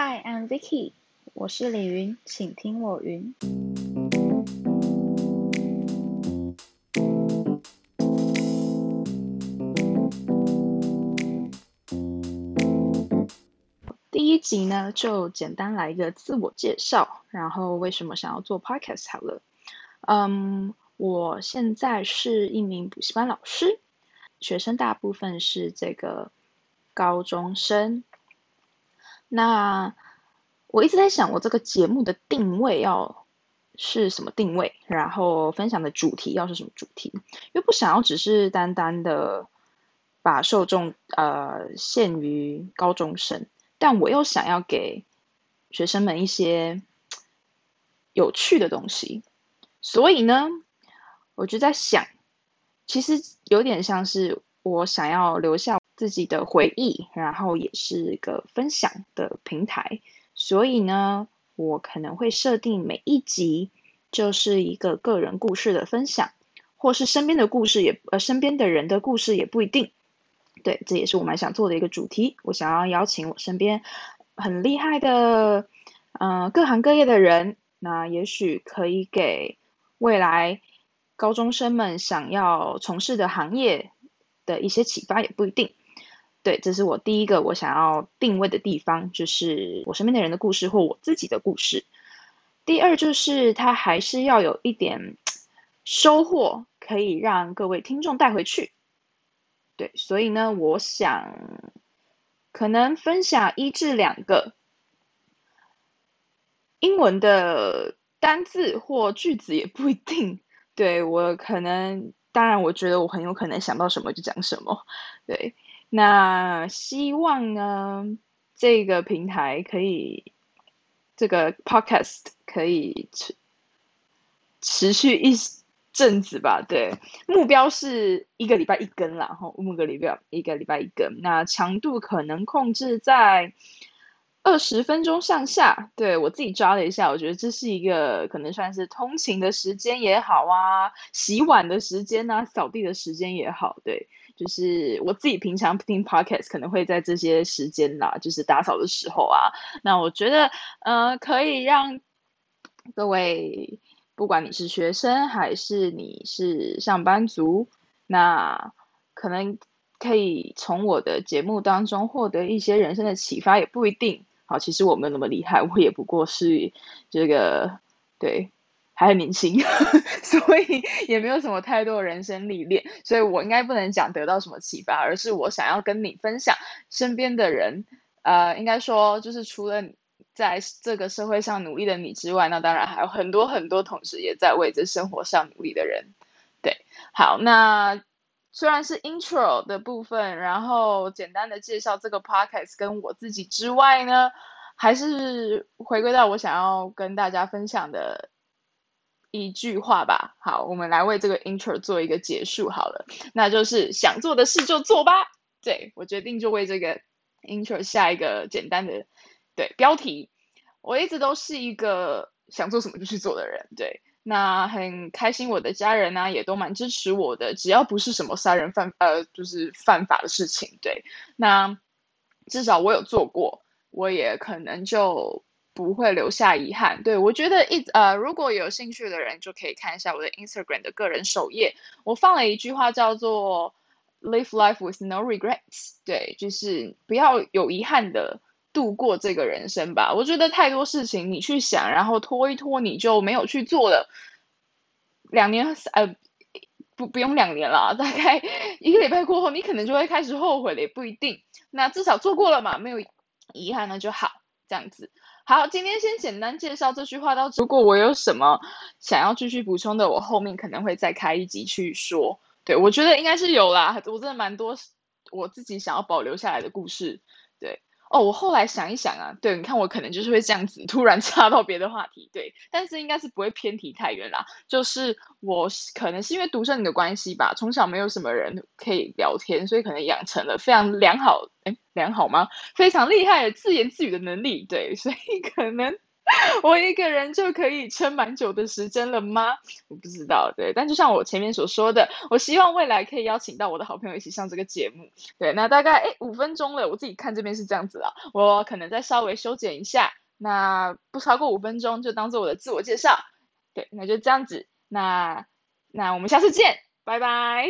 Hi, I'm Vicky，我是李云，请听我云。第一集呢，就简单来一个自我介绍，然后为什么想要做 podcast 好了。嗯，我现在是一名补习班老师，学生大部分是这个高中生。那我一直在想，我这个节目的定位要是什么定位，然后分享的主题要是什么主题，因为不想要只是单单的把受众呃限于高中生。但我又想要给学生们一些有趣的东西，所以呢，我就在想，其实有点像是我想要留下自己的回忆，然后也是一个分享的平台。所以呢，我可能会设定每一集就是一个个人故事的分享，或是身边的故事也呃身边的人的故事也不一定。对，这也是我蛮想做的一个主题。我想要邀请我身边很厉害的，嗯，各行各业的人，那也许可以给未来高中生们想要从事的行业的一些启发，也不一定。对，这是我第一个我想要定位的地方，就是我身边的人的故事或我自己的故事。第二就是它还是要有一点收获，可以让各位听众带回去。对，所以呢，我想可能分享一至两个英文的单字或句子也不一定。对我可能，当然，我觉得我很有可能想到什么就讲什么。对，那希望呢，这个平台可以，这个 podcast 可以持持续一。阵子吧，对，目标是一个礼拜一根啦，哈，五个礼拜一个礼拜一根，那强度可能控制在二十分钟上下。对我自己抓了一下，我觉得这是一个可能算是通勤的时间也好啊，洗碗的时间啊，扫地的时间也好，对，就是我自己平常听 podcast 可能会在这些时间啦，就是打扫的时候啊，那我觉得呃可以让各位。不管你是学生还是你是上班族，那可能可以从我的节目当中获得一些人生的启发，也不一定。好，其实我没有那么厉害，我也不过是这个对还很年轻，所以也没有什么太多的人生历练，所以我应该不能讲得到什么启发，而是我想要跟你分享身边的人，呃，应该说就是除了。在这个社会上努力的你之外，那当然还有很多很多同时也在为这生活上努力的人。对，好，那虽然是 intro 的部分，然后简单的介绍这个 podcast 跟我自己之外呢，还是回归到我想要跟大家分享的一句话吧。好，我们来为这个 intro 做一个结束好了，那就是想做的事就做吧。对我决定就为这个 intro 下一个简单的。对标题，我一直都是一个想做什么就去做的人。对，那很开心，我的家人呢也都蛮支持我的，只要不是什么杀人犯呃，就是犯法的事情。对，那至少我有做过，我也可能就不会留下遗憾。对我觉得一呃，如果有兴趣的人就可以看一下我的 Instagram 的个人首页，我放了一句话叫做 “Live life with no regrets”。对，就是不要有遗憾的。度过这个人生吧，我觉得太多事情你去想，然后拖一拖，你就没有去做了。两年呃，不不用两年了，大概一个礼拜过后，你可能就会开始后悔了，也不一定。那至少做过了嘛，没有遗憾那就好，这样子。好，今天先简单介绍这句话到，如果我有什么想要继续补充的，我后面可能会再开一集去说。对我觉得应该是有啦，我真的蛮多我自己想要保留下来的故事，哦，我后来想一想啊，对，你看我可能就是会这样子突然 插到别的话题，对，但是应该是不会偏题太远啦。就是我可能是因为独生女的关系吧，从小没有什么人可以聊天，所以可能养成了非常良好，哎，良好吗？非常厉害的自言自语的能力，对，所以可能 我一个人就可以撑蛮久的时间了吗？我不知道，对。但就像我前面所说的，我希望未来可以邀请到我的好朋友一起上这个节目。对，那大概诶五分钟了，我自己看这边是这样子了，我可能再稍微修剪一下，那不超过五分钟就当做我的自我介绍。对，那就这样子，那那我们下次见，拜拜。